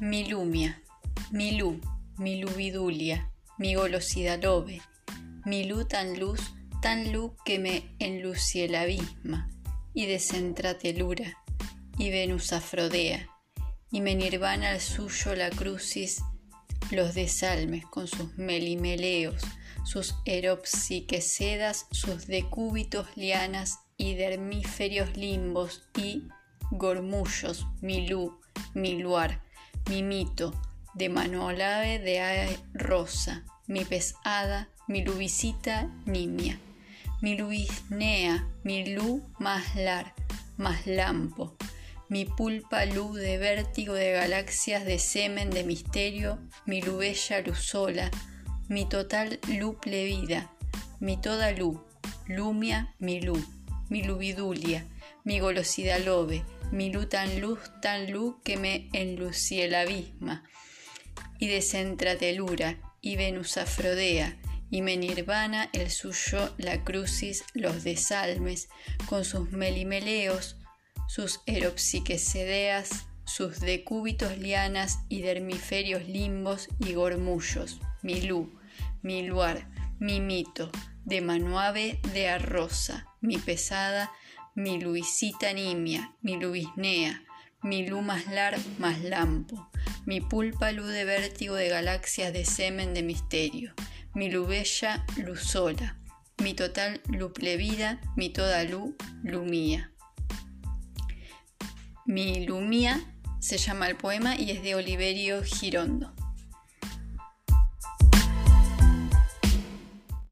Mi lumia, mi lu, mi golosidad lobe, mi lu tan luz, tan luz que me enlucie la abisma, y desentratelura, y Venus afrodea, y me nirvana al suyo la crucis, los desalmes con sus melimeleos, sus eropsiquesedas, sus decúbitos lianas y dermíferios limbos y gormullos, mi lu, mi luar, mi mito, de manolave de rosa, mi pesada, mi lubicita nimia, mi lubisnea, mi lu más lar, más lampo, mi pulpa luz de vértigo de galaxias de semen de misterio, mi lubella luzola, mi total luz plebida, mi toda luz, lumia, mi luz, mi lubidulia, mi golosidad lobe, mi luz tan luz, tan luz que me enlucie el abisma, y desentratelura, y Venus afrodea, y me nirvana el suyo la crucis, los desalmes, con sus melimeleos, sus eropsiquesedeas, sus decúbitos lianas y dermiferios limbos y gormullos, mi luz, mi luar, mi mito, de manuave de arrosa, mi pesada, mi luisita nimia, mi luisnea, mi lu más lar más lampo, mi pulpa luz de vértigo de galaxias de semen de misterio, mi lubella luzola, mi total luplevida, mi toda lu lumía. Mi lumía se llama el poema y es de Oliverio Girondo.